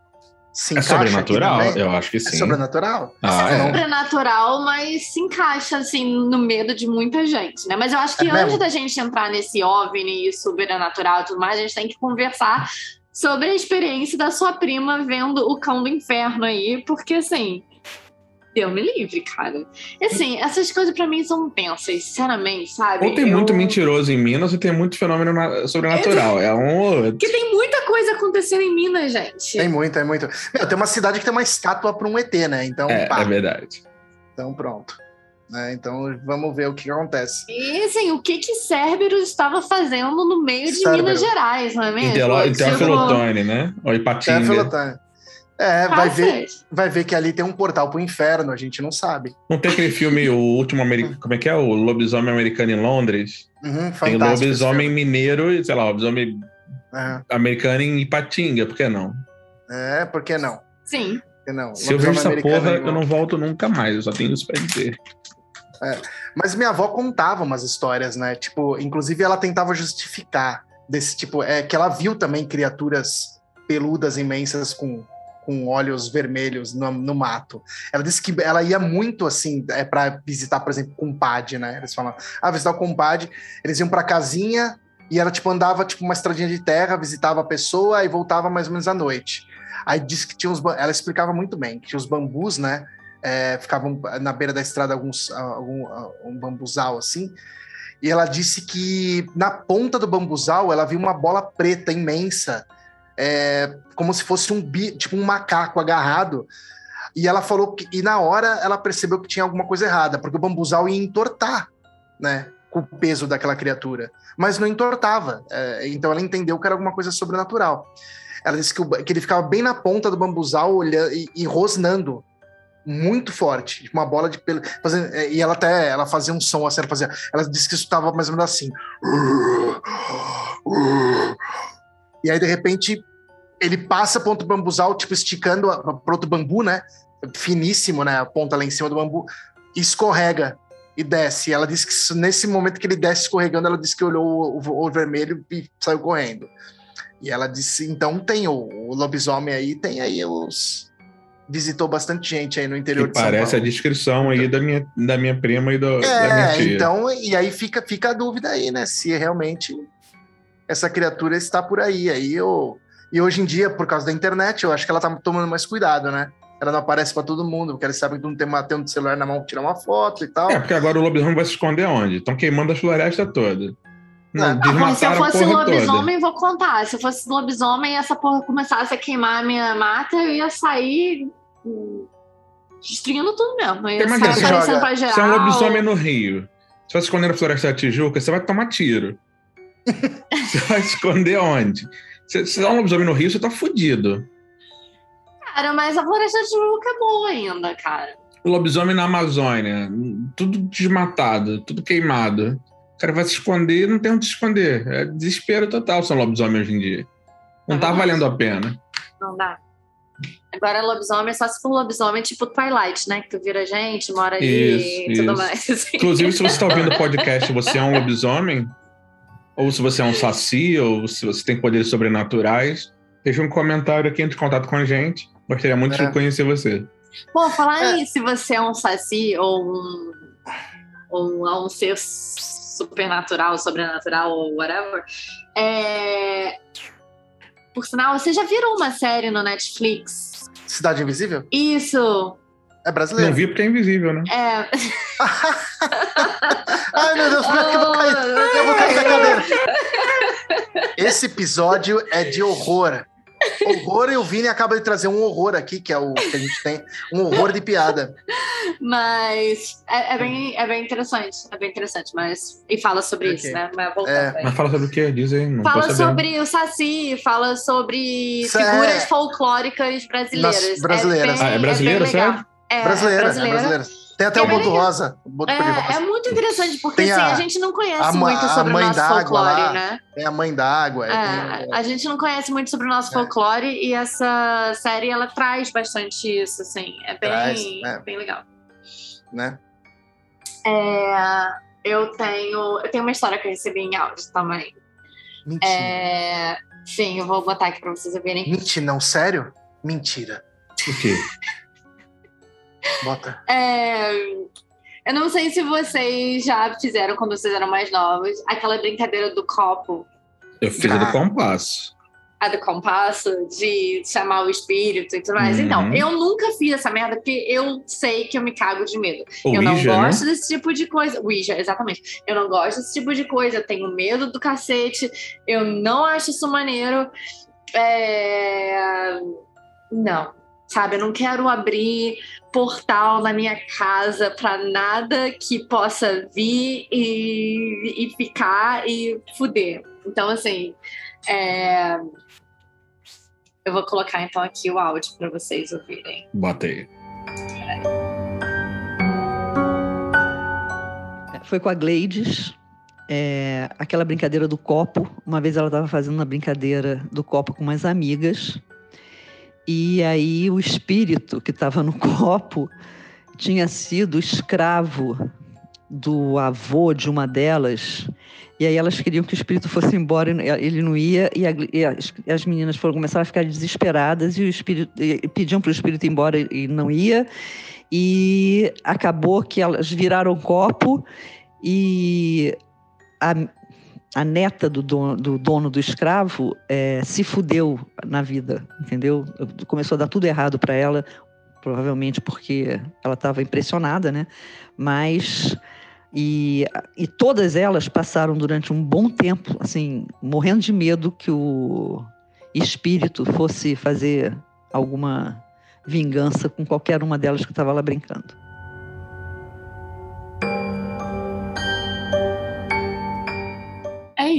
se É encaixa aqui sobrenatural? Eu acho que É sim. sobrenatural? Ah, é é. sobrenatural, mas se encaixa assim no medo de muita gente, né? Mas eu acho que É mesmo? antes da gente entrar nesse OVNI e sobrenatural e tudo mais, a gente tem que conversar sobre a experiência da sua prima vendo o cão do inferno aí, porque assim, Deus me livre, cara. E, Assim, essas coisas pra mim são tensas, sinceramente, sabe? Ou tem Eu- muito mentiroso em Minas ou tem muito fenômeno na- sobrenatural. É um ou outro. Que tem muita coisa acontecendo em Minas, gente. Tem muito, é muito. Meu, tem uma cidade que tem uma estátua para um ET, né? Então, É, pá, é verdade. então pronto. Né? Então vamos ver o que acontece. E assim, o que que Cerberus estava fazendo no meio de Cerberus. Minas Gerais, não é mesmo? Intelo- Tipo, Interfelotone, né? Ou É, Ipatinga. Felotã. É, vai ver, vai ver que ali tem um portal pro inferno, a gente não sabe. Não tem aquele filme, o último americano. Como é que é? O Lobisomem Americano em Londres? Uhum, Tem lobisomem mineiro e, sei lá, lobisomem É, americano em Ipatinga, por que não? É, por que não? Sim. Que não? Se eu vejo essa porra, eu não volto nunca mais, eu só tenho isso pra dizer. Mas minha avó contava umas histórias, né? Tipo, inclusive ela tentava justificar desse tipo, é que ela viu também criaturas peludas imensas com, com olhos vermelhos no, no mato. Ela disse que ela ia muito assim, é para visitar, por exemplo, compadre, né? Eles falam, ah, visitar o compadre, eles iam pra casinha E ela, tipo, andava, tipo, uma estradinha de terra, visitava a pessoa e voltava mais ou menos à noite. Aí disse que tinha uns... Ela explicava muito bem, que tinha os bambus, né? é, ficavam na beira da estrada alguns algum, um bambuzal assim. E ela disse que na ponta do bambuzal ela viu uma bola preta imensa, é, como se fosse um bi, tipo um macaco agarrado. E ela falou que e na hora ela percebeu que tinha alguma coisa errada, porque o bambuzal ia entortar, né? Com o peso daquela criatura, mas não entortava. é, então ela entendeu que era alguma coisa sobrenatural. Ela disse que, o- que ele ficava bem na ponta do bambuzal olhando e, e rosnando muito forte, tipo uma bola de pelo. Fazendo, é, e ela até ela fazia um som assim, ela fazia. Ela disse que isso estava mais ou menos assim. E aí, de repente, ele passa ponto bambuzal, tipo, esticando a- pro outro bambu, né? Finíssimo, né? A ponta lá em cima do bambu, e escorrega e desce. E ela disse que nesse momento que ele desce escorregando, ela disse que olhou o, o- o vermelho e saiu correndo. E ela disse, então tem o, o lobisomem aí, tem aí os. Visitou bastante gente aí no interior Que de São parece a Paulo. descrição aí da minha, da minha prima e do, da minha É, tia. então, e aí fica, fica a dúvida aí, né? Se realmente essa criatura está por aí. aí eu, e hoje em dia, por causa da internet, eu acho que ela tá tomando mais cuidado, né? Ela não aparece para todo mundo, porque eles sabem que mundo tem, uma, tem um celular na mão, tirar uma foto e tal. É, porque agora o lobisomem vai se esconder onde? Estão queimando a floresta toda. Não, Ah, mas se eu fosse porra toda. lobisomem, vou contar. Se eu fosse lobisomem e essa porra começasse a queimar a minha mata, eu ia sair hum, destruindo tudo mesmo. Eu ia Imagina, sair você aparecendo joga- pra geral. Você é um lobisomem no Rio. Você se esconder na Floresta da Tijuca, você vai tomar tiro. você vai esconder onde? Se você é um lobisomem no Rio, você tá fudido. Cara, mas a floresta de Tijuca é boa ainda, cara. O lobisomem na Amazônia, tudo desmatado, tudo queimado. O cara vai se esconder e não tem onde se esconder. É desespero total ser um lobisomem hoje em dia. Não tá valendo a pena. Não dá. Agora lobisomem é só se for lobisomem tipo Twilight, né? Que tu vira gente, mora Isso, e tudo mais. assim. Inclusive, se você está ouvindo o podcast, você é um lobisomem, ou se você é um saci, ou se você tem poderes sobrenaturais, deixa um comentário aqui, entre em contato com a gente. Gostaria muito É. de conhecer você. Pô, falar É. aí se você é um saci ou um, ou um ser supernatural, sobrenatural ou whatever. É... Por sinal, você já viram uma série no Netflix? Cidade Invisível? Isso! É brasileiro. Não vi porque é invisível, né? É. Ai, meu Deus, como é que eu vou cair? Eu vou cair da cadeira. Esse episódio é de horror. Horror e o Vini acaba de trazer um horror aqui, que é o que a gente tem. Um horror de piada. Mas é, é bem, é bem interessante. É bem interessante, mas. E fala sobre Ok. isso, né? Mas É. aí. Mas fala sobre o quê? Diz aí, não Fala sobre o Saci, fala sobre figuras é- folclóricas brasileiras. Nas- brasileiras. bem- Ah, é brasileira, bem legal. sério? É, brasileira, brasileira. é brasileira. Tem até É o Boto legal. Rosa. o Boto. É, é muito interessante, porque Tem assim, a- a, gente não conhece a muito a sobre o mãe nosso folclore, lá. né? Tem a mãe d'água. É, o- a gente não conhece muito sobre o nosso É. folclore e essa série ela traz bastante isso, assim. É bem, Traz, é. bem legal. né? É, eu tenho. Eu tenho uma história que eu recebi em áudio também. Mentira. É, sim, eu vou botar aqui pra vocês ouvirem. Mentira, não, sério? Mentira. O quê? Bota. É, eu não sei se vocês já fizeram quando vocês eram mais novos, aquela brincadeira do copo, Eu fiz a Ah. do compasso. a do compasso, de chamar o espírito e tudo mais. Uhum. Então, eu nunca fiz essa merda porque eu sei que eu me cago de medo. O eu não né? gosto desse tipo de coisa. Ouija, exatamente. Eu não gosto desse tipo de coisa. Eu tenho medo do cacete. Eu não acho isso maneiro. É... Não. Sabe, eu não quero abrir portal na minha casa pra nada que possa vir e, e ficar e fuder. Então, assim, é... eu vou colocar então aqui o áudio pra vocês ouvirem. Bota aí. Foi com a Gleides, é, aquela brincadeira do copo. Uma vez ela estava fazendo uma brincadeira do copo com umas amigas. E aí o espírito que estava no copo tinha sido escravo do avô de uma delas. E aí elas queriam que o espírito fosse embora, ele não ia, e, a- e as, as meninas foram começar a ficar desesperadas e o espírito e pediam para o espírito ir embora e não ia. E acabou que elas viraram o copo e a, a neta do dono do, dono do escravo é, se fudeu na vida, entendeu? Começou a dar tudo errado para ela, provavelmente porque ela estava impressionada, né? Mas e, e todas elas passaram durante um bom tempo, assim, morrendo de medo que o espírito fosse fazer alguma vingança com qualquer uma delas que estava lá brincando.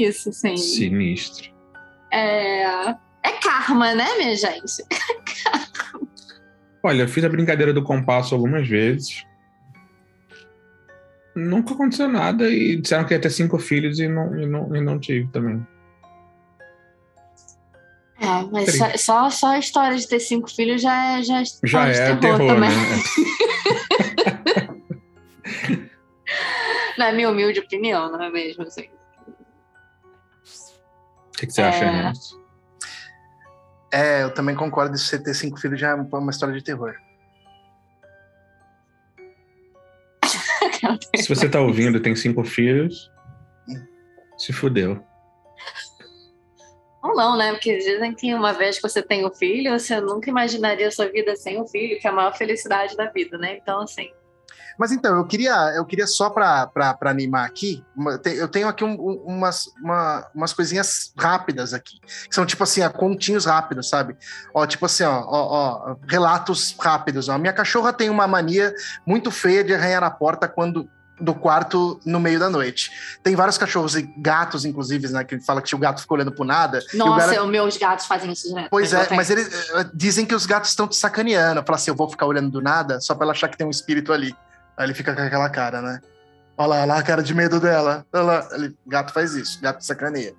Isso, sim. Sinistro. É, é karma, né, minha gente? Olha, eu fiz a brincadeira do compasso algumas vezes. Nunca aconteceu nada e disseram que ia ter cinco filhos e não, e não, e não tive também. É, mas só, só, só a história de ter cinco filhos já é, já, Já pode é terror, terror, também. né? Na minha humilde opinião, não é mesmo? Assim. O que, que você acha, É. Renato? É, eu também concordo que você ter cinco filhos já é uma história de terror. Se você tá ouvindo e tem cinco filhos, se fudeu. Ou não, né? Porque dizem que uma vez que você tem um filho, você nunca imaginaria a sua vida sem um filho, que é a maior felicidade da vida, né? Então, assim. Mas então, eu queria, eu queria só para animar aqui, eu tenho aqui um- um- umas, uma- umas coisinhas rápidas aqui, que são tipo assim, ó, continhos rápidos, sabe? Ó, tipo assim, ó, ó, ó, relatos rápidos. Ó. A minha cachorra tem uma mania muito feia de arranhar a porta quando do quarto no meio da noite. Tem vários cachorros e gatos, inclusive, né, que fala que o gato fica olhando pro nada. o Nossa, gato- os meus gatos fazem isso direto. Pois é, mas eles eh, dizem que os gatos estão te sacaneando. Fala assim, eu vou ficar olhando do nada só pra ela achar que tem um espírito ali. Aí ele fica com aquela cara, né? Olha lá, olha lá a cara de medo dela. Olha lá. Ele, gato faz isso, gato sacaneia.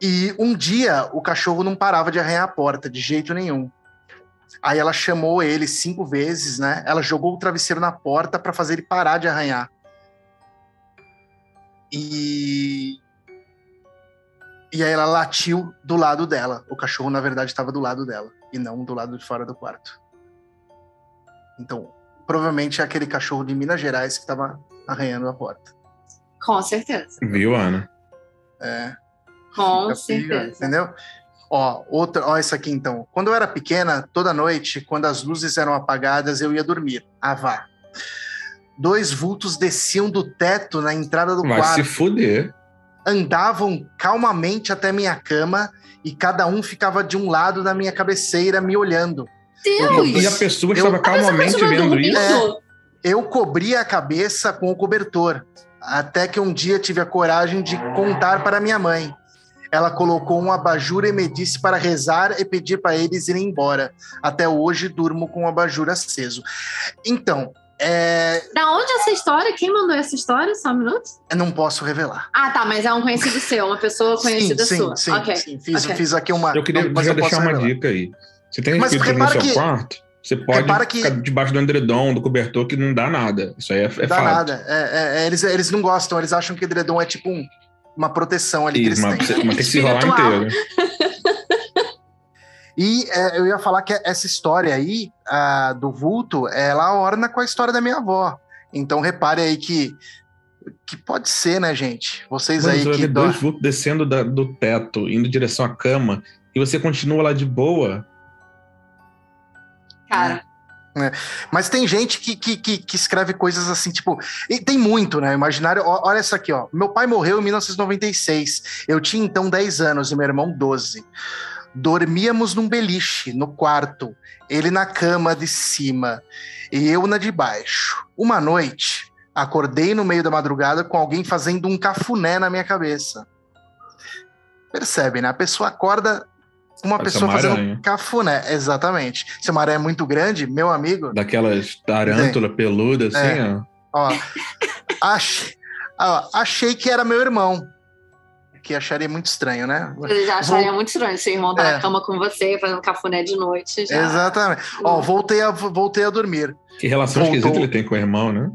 E um dia o cachorro não parava de arranhar a porta, de jeito nenhum. Aí ela chamou ele cinco vezes, né? Ela jogou o travesseiro na porta pra fazer ele parar de arranhar. E e aí ela latiu do lado dela. O cachorro, na verdade, estava do lado dela e não do lado de fora do quarto. Então, provavelmente é aquele cachorro de Minas Gerais que estava arranhando a porta. Com certeza. Viu, Ana? É, Com fica pior, certeza. entendeu? Ó, outra, ó, isso aqui então. Quando eu era pequena, toda noite, quando as luzes eram apagadas, eu ia dormir. Ah, vá. Dois vultos desciam do teto na entrada do Vai quarto. se fuder. andavam calmamente até minha cama e cada um ficava de um lado da minha cabeceira me olhando. Deus! E a pessoa Eu- estava calmamente Continua vendo isso. Eu cobria a cabeça com o cobertor, até que um dia tive a coragem de contar para minha mãe. Ela colocou um abajur e me disse para rezar e pedir para eles irem embora. Até hoje durmo com o abajur aceso. Então, é, Da onde essa história? Quem mandou essa história? Só um minuto? eu não posso revelar. Ah, tá, mas é um conhecido seu, uma pessoa conhecida sim, sua. sim, ok. sim. Fiz, ok. fiz aqui uma. Eu queria eu posso deixar uma revelar. dica aí. Você tem Mas espírito no seu que- quarto, você pode que- ficar debaixo do edredom, do cobertor, que não dá nada. Isso aí é, é Dá fato. nada. É, é, é, eles, eles não gostam, eles acham que edredom é tipo um- uma proteção ali que Isso, eles mas, têm. mas tem que se rolar inteiro. E é, eu ia falar que essa história aí, a, do vulto, ela orna com a história da minha avó. Então repare aí que, que pode ser, né, gente? Vocês Mas aí eu que. dó- dois vultos descendo da- do teto, indo em direção à cama, e você continua lá de boa. Cara, Mas tem gente que, que, que, que escreve coisas assim, tipo. E tem muito, né? Imaginário. Ó, olha isso aqui, ó. Meu pai morreu em 1996. Eu tinha então 10 anos e meu irmão 12. Dormíamos num beliche, no quarto. Ele na cama de cima e eu na de baixo. Uma noite, acordei no meio da madrugada com alguém fazendo um cafuné na minha cabeça. Percebe, né? A pessoa acorda uma Parece pessoa uma fazendo aranha. cafuné. Exatamente. Se uma aranha é muito grande, meu amigo, Daquelas tarântula peluda, assim, É. ó. Ó, achei, ó, achei que era meu irmão. Que acharia muito estranho, né? vocês já acharia Vou- muito estranho seu irmão tá É. na cama com você, fazendo cafuné de noite. Já. Exatamente. Ó, voltei a, voltei a dormir. Que relação Voltou. esquisita ele tem com o irmão, né?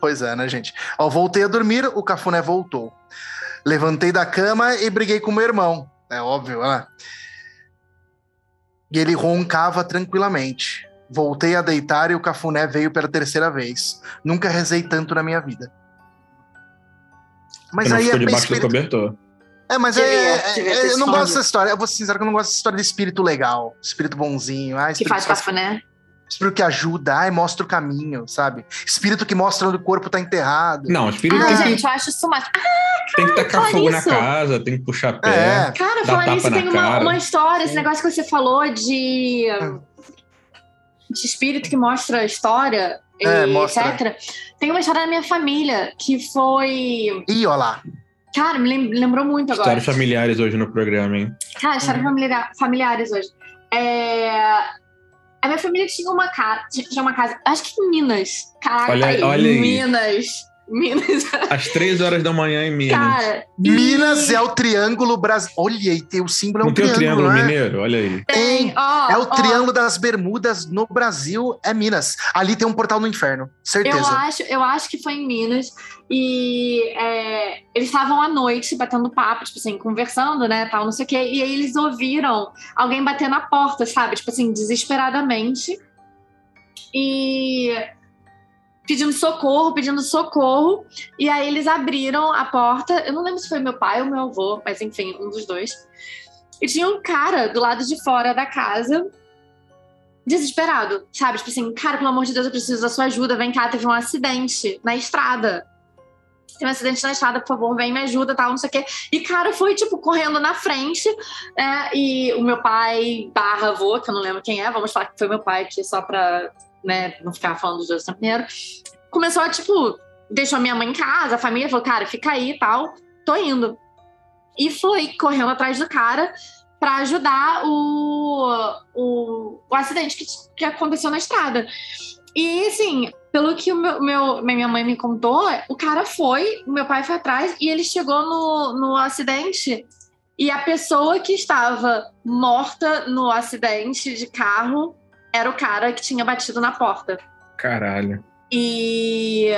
Pois é, né, gente? Ó, voltei a dormir, o cafuné voltou. Levantei da cama e briguei com meu irmão. É óbvio, né? E ele roncava tranquilamente. Voltei a deitar e o cafuné veio pela terceira vez. Nunca rezei tanto na minha vida. Mas não aí é debaixo espírito. do cobertor. É, mas Devia- é, é- é- ter eu não gosto dessa história. Eu vou ser sincero que eu não gosto dessa história de espírito legal, espírito bonzinho. Ah, Que espírito, faz cafuné. espírito que ajuda, ai, mostra o caminho, sabe? Espírito que mostra onde o corpo tá enterrado. Não, espírito Ah, tem, gente, que, eu acho isso mais. Tem que tacar fogo na isso. casa, tem que puxar pé. É, Cara, falar nisso, na tem uma, uma história, esse negócio que você falou de, Ah. de espírito que mostra a história, É, e mostra. etc. Tem uma história da minha família que foi. Ih, ó lá. Cara, me lem- lembrou muito agora. Histórias familiares hoje no programa, hein? Cara, histórias familiar- familiares hoje. É, A minha família tinha uma casa. Tinha uma casa. Acho que em Minas. Caraca, Olha aí, aí. olha aí. Minas. Minas. Às três horas da manhã em Minas. Cara. Minas e é o triângulo Brasil. Olha, e tem o símbolo é um não tem o triângulo, Triângulo né? Mineiro? Olha aí. tem, ó, É o ó, Triângulo das Bermudas no Brasil, é Minas. Ali tem um portal no inferno, Eu certeza. acho, eu acho que foi em Minas. E é, eles estavam à noite batendo papo, tipo assim, conversando, né, tal, não sei o quê. E aí eles ouviram alguém bater na porta, sabe? Tipo assim, desesperadamente. E pedindo socorro, pedindo socorro. E aí eles abriram a porta. Eu não lembro se foi meu pai ou meu avô, mas enfim, um dos dois. E tinha um cara do lado de fora da casa, desesperado, sabe? Tipo assim, cara, pelo amor de Deus, eu preciso da sua ajuda. Vem cá, teve um acidente na estrada. Tem um acidente na estrada, por favor, vem me ajuda, tal, não sei o quê. E, cara, foi, tipo, correndo na frente, né? E o meu pai barra avô, que eu não lembro quem é, vamos falar que foi meu pai, aqui só pra, né, não ficar falando dos dois o tempo inteiro. Começou a, tipo, deixou minha mãe em casa, a família falou, cara, fica aí e tal, tô indo. E foi correndo atrás do cara pra ajudar o, o, o acidente que, que aconteceu na estrada. E, assim, pelo que o meu, meu- minha mãe me contou, o cara foi, o meu pai foi atrás e ele chegou no, no acidente. E a pessoa que estava morta no acidente de carro era o cara que tinha batido na porta. Caralho. E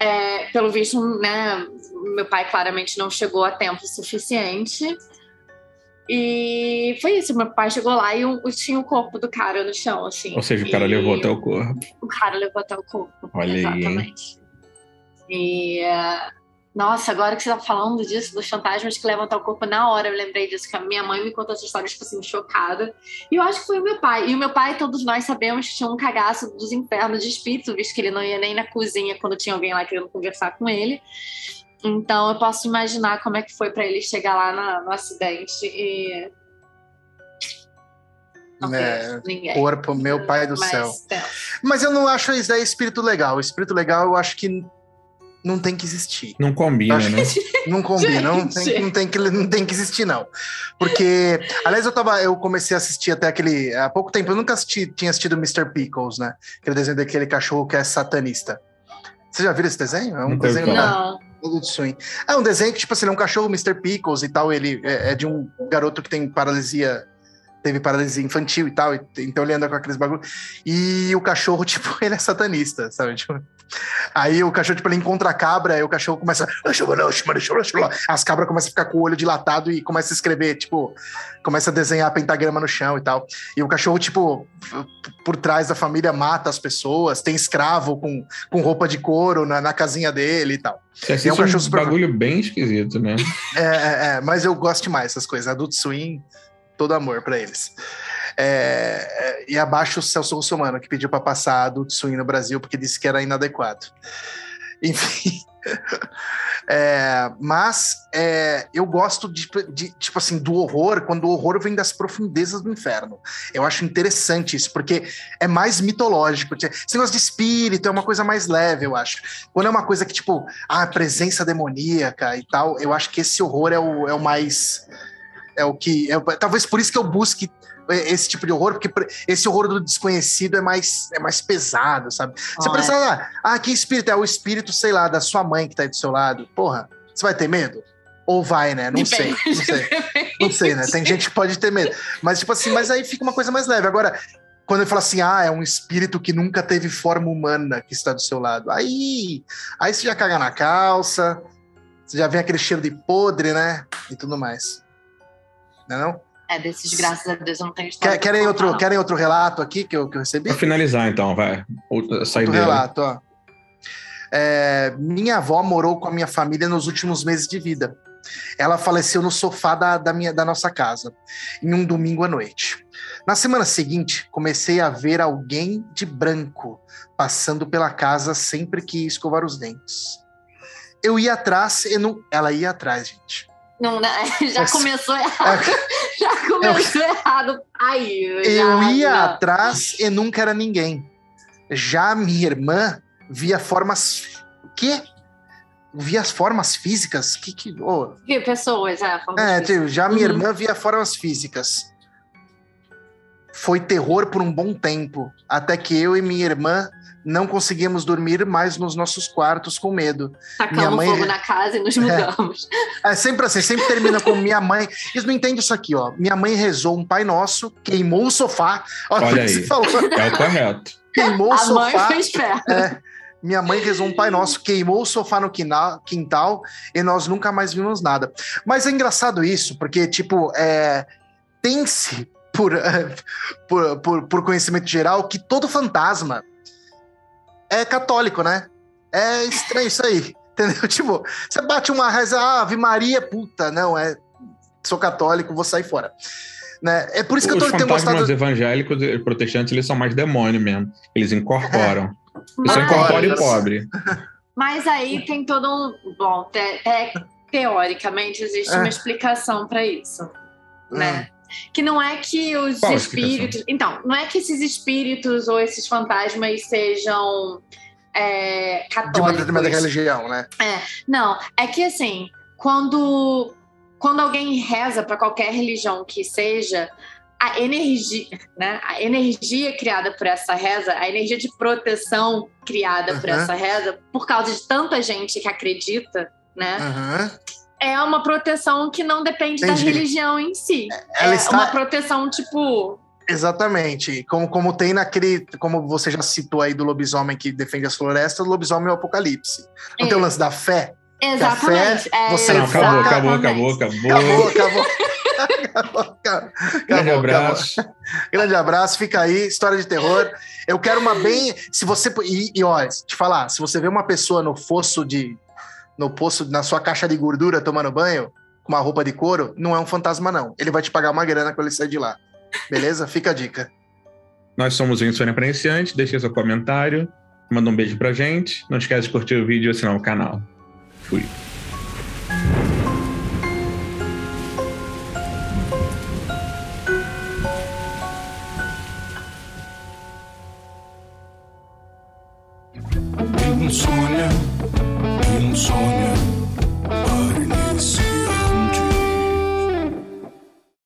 é, pelo visto, né, meu pai claramente não chegou a tempo suficiente. E foi isso, meu pai chegou lá e o- tinha o corpo do cara no chão, assim. Ou seja, o cara levou até o corpo. O cara levou até o corpo. Olha aí? Exatamente. E é, nossa, agora que você tá falando disso, dos fantasmas que levam até o corpo, na hora eu lembrei disso, que a minha mãe me contou essa história, tipo assim, chocada. E eu acho que foi o meu pai. E o meu pai, todos nós sabemos que tinha um cagaço dos infernos de espírito, visto que ele não ia nem na cozinha quando tinha alguém lá querendo conversar com ele. Então eu posso imaginar como é que foi pra ele chegar lá na- no acidente e. Não É, ninguém. Corpo, meu pai do Mas, céu. Mas eu não acho isso daí espírito legal. O espírito legal eu acho que não tem que existir. Não combina, né? Não combina, não tem, não, tem que, não tem que existir, não. Porque, aliás, eu tava, eu comecei a assistir até aquele. Há pouco tempo, eu nunca assisti, tinha assistido Mr. Pickles, né? Aquele desenho daquele cachorro que é satanista. Você já viu esse desenho? É um ouvi desenho Não. Swing. É um desenho que, tipo assim, ele é um cachorro Mr. Pickles e tal. Ele é, é de um garoto que tem paralisia. Teve paralisia infantil e tal, e- então ele anda com aqueles bagulho. E o cachorro, tipo, ele é satanista, sabe? Tipo, aí o cachorro, tipo, ele encontra a cabra, aí o cachorro começa. As cabras começam a ficar com o olho dilatado e começa a escrever, tipo, começa a desenhar pentagrama no chão e tal. E o cachorro, tipo, por trás da família mata as pessoas, tem escravo com, com roupa de couro na, na casinha dele e tal. Você É um um, cachorro super- bagulho bem esquisito, né? É, é, é, mas eu gosto demais dessas coisas. Adult Swim, todo amor pra eles. É, é, e abaixo o Celso Russomano, que pediu pra passar Adult Swim no Brasil, porque disse que era inadequado. Enfim. É, mas é, eu gosto de, de, tipo assim, do horror, quando o horror vem das profundezas do inferno. Eu acho interessante isso, porque é mais mitológico. Esse negócio de espírito é uma coisa mais leve, eu acho. Quando é uma coisa que, tipo, ah, presença demoníaca e tal, eu acho que esse horror é o, é o mais. É o que. é talvez por isso que eu busque esse tipo de horror, porque esse horror do desconhecido é mais, é mais pesado, sabe? Você Ah, pensa lá, ah, que espírito? É o espírito, sei lá, da sua mãe que tá aí do seu lado. Porra, você vai ter medo? Ou vai, né? Não sei, não sei. Não sei, né? Tem gente que pode ter medo. Mas, tipo assim, mas aí fica uma coisa mais leve. Agora, quando ele fala assim, ah, é um espírito que nunca teve forma humana que está do seu lado. Aí, aí você já caga na calça, você já vem aquele cheiro de podre, né? E tudo mais. Não é não? É, desses, graças a Deus, eu não tenho história. Quer, querem, outro, querem outro relato aqui que eu, que eu recebi? Pra finalizar, então, vai. Outra Outro saideira. relato, ó. É, minha avó morou com a minha família nos últimos meses de vida. Ela faleceu no sofá da, da, minha, da nossa casa, em um domingo à noite. Na semana seguinte, comecei a ver alguém de branco passando pela casa sempre que ia escovar os dentes. Eu ia atrás e não. Ela ia atrás, gente. Não, né? já Mas- começou errado. já começou errado. Aí, Eu já- ia atrás e nunca era ninguém. Já minha irmã via formas. O quê? Via as formas físicas? Que que. ô, Viu, pessoas, é. É, tipo, já minha Uhum. irmã via formas físicas. Foi terror por um bom tempo, até que eu e minha irmã não conseguíamos dormir mais nos nossos quartos com medo. minha Tacamos mãe- fogo na casa e nos mudamos. É sempre assim, sempre termina com minha mãe. Eles não entendem isso aqui, ó. Minha mãe rezou um Pai Nosso, queimou o sofá. Olha, Olha o que você aí. falou. É o correto. Queimou o A mãe sofá. foi esperta. É, minha mãe rezou um Pai Nosso, queimou o sofá no quintal e nós nunca mais vimos nada. Mas é engraçado isso, porque, tipo, é, tem-se, por, por, por, por conhecimento geral, que todo fantasma é católico, né? É estranho isso aí, entendeu? Tipo, você bate uma reza, ah, Ave Maria, puta, não, é. Sou católico, vou sair fora. Né? É por isso que Os eu tô, tenho gostado. evangélicos e protestantes, eles são mais demônio mesmo. Eles incorporam. Eles só Mas- incorporam o pobre. Mas aí tem todo um. Bom, te- te- teoricamente existe É. uma explicação para isso, né? Que não é que os Qual espíritos. Então, não é que esses espíritos ou esses fantasmas sejam é, De uma católicos. determinada religião, né? Não, é que assim, quando, quando alguém reza para qualquer religião que seja, a energia, né? A energia criada por essa reza, a energia de proteção criada por Aham. essa reza, por causa de tanta gente que acredita, né? Aham. É uma proteção que não depende da Entendi. religião em si. Ela é está- uma proteção tipo Exatamente. Como, como tem naquele. Como você já citou aí do lobisomem que defende as florestas, o lobisomem é o apocalipse. Não É. tem o lance da fé? exatamente. é, você Não, acabou, acabou, acabou, Acabou, acabou. acabou. acabou, acabou, Grande acabou. abraço. Grande abraço, fica aí, história de terror. Eu quero uma bem. Se você. E, e ó, te falar, se você vê uma pessoa no fosso de. No poço, na sua caixa de gordura tomando banho, com uma roupa de couro, não é um fantasma, não. Ele vai te pagar uma grana quando ele sair de lá. Beleza? Fica a dica. Nós somos o Insônia para Iniciante. Deixe seu comentário. Manda um beijo pra gente. Não esquece de curtir o vídeo e assinar o canal. Fui.